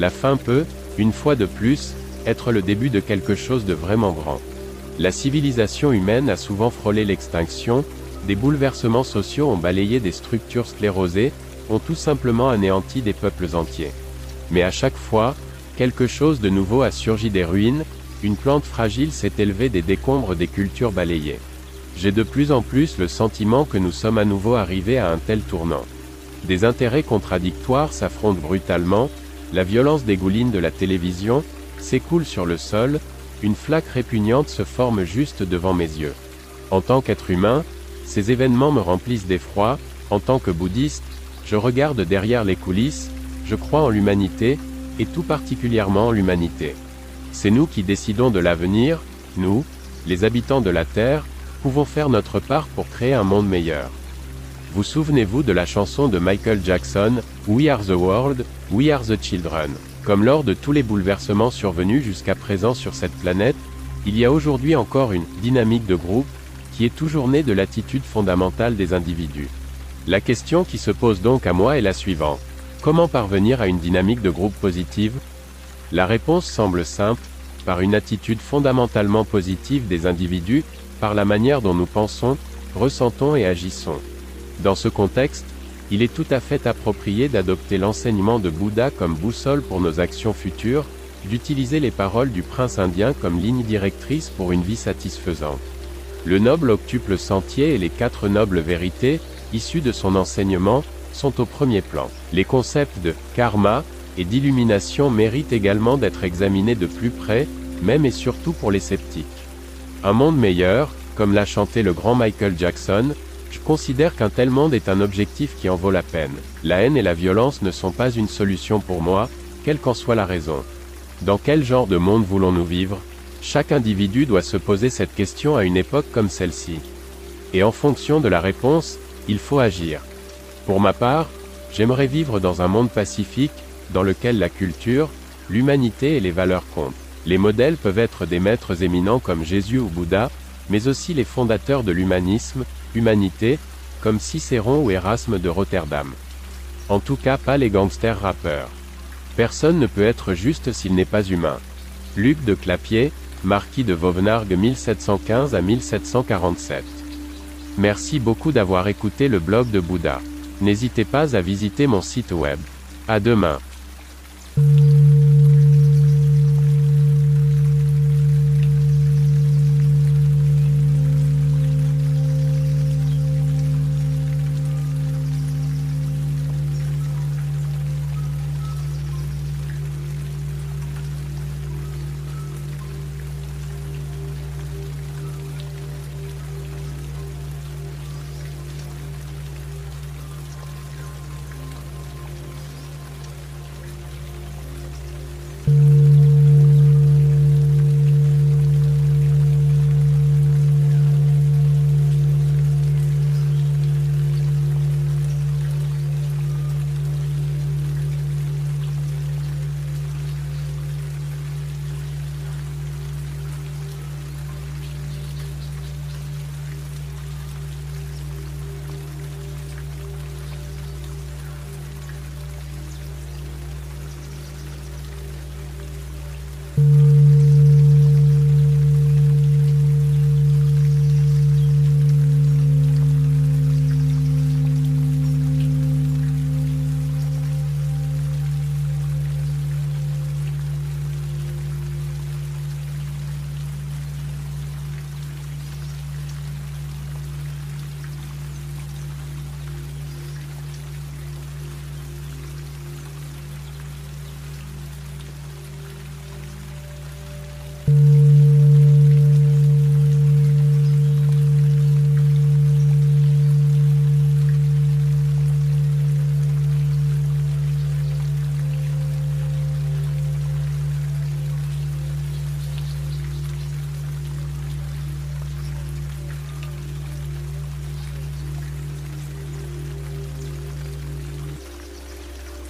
La fin peut, une fois de plus, être le début de quelque chose de vraiment grand. La civilisation humaine a souvent frôlé l'extinction, des bouleversements sociaux ont balayé des structures sclérosées, ont tout simplement anéanti des peuples entiers. Mais à chaque fois, quelque chose de nouveau a surgi des ruines, une plante fragile s'est élevée des décombres des cultures balayées. J'ai de plus en plus le sentiment que nous sommes à nouveau arrivés à un tel tournant. Des intérêts contradictoires s'affrontent brutalement, la violence dégouline de la télévision, s'écoule sur le sol, une flaque répugnante se forme juste devant mes yeux. En tant qu'être humain, ces événements me remplissent d'effroi, en tant que bouddhiste, je regarde derrière les coulisses, je crois en l'humanité, et tout particulièrement l'humanité. C'est nous qui décidons de l'avenir, nous, les habitants de la Terre, pouvons faire notre part pour créer un monde meilleur. Vous souvenez-vous de la chanson de Michael Jackson, We Are the World, We Are the Children? Comme lors de tous les bouleversements survenus jusqu'à présent sur cette planète, il y a aujourd'hui encore une dynamique de groupe, qui est toujours née de l'attitude fondamentale des individus. La question qui se pose donc à moi est la suivante. Comment parvenir à une dynamique de groupe positive? La réponse semble simple, par une attitude fondamentalement positive des individus, par la manière dont nous pensons, ressentons et agissons. Dans ce contexte, il est tout à fait approprié d'adopter l'enseignement de Bouddha comme boussole pour nos actions futures, d'utiliser les paroles du prince indien comme ligne directrice pour une vie satisfaisante. Le noble octuple sentier et les quatre nobles vérités, issues de son enseignement, sont au premier plan. Les concepts de karma et d'illumination méritent également d'être examinés de plus près, même et surtout pour les sceptiques. Un monde meilleur, comme l'a chanté le grand Michael Jackson, je considère qu'un tel monde est un objectif qui en vaut la peine. La haine et la violence ne sont pas une solution pour moi, quelle qu'en soit la raison. Dans quel genre de monde voulons-nous vivre? Chaque individu doit se poser cette question à une époque comme celle-ci. Et en fonction de la réponse, il faut agir. Pour ma part, j'aimerais vivre dans un monde pacifique, dans lequel la culture, l'humanité et les valeurs comptent. Les modèles peuvent être des maîtres éminents comme Jésus ou Bouddha, mais aussi les fondateurs de l'humanisme, humanité, comme Cicéron ou Erasme de Rotterdam. En tout cas pas les gangsters rappeurs. Personne ne peut être juste s'il n'est pas humain. Luc de Clapier, marquis de Vauvenargues 1715 à 1747. Merci beaucoup d'avoir écouté le blog de Bouddha. N'hésitez pas à visiter mon site web. À demain.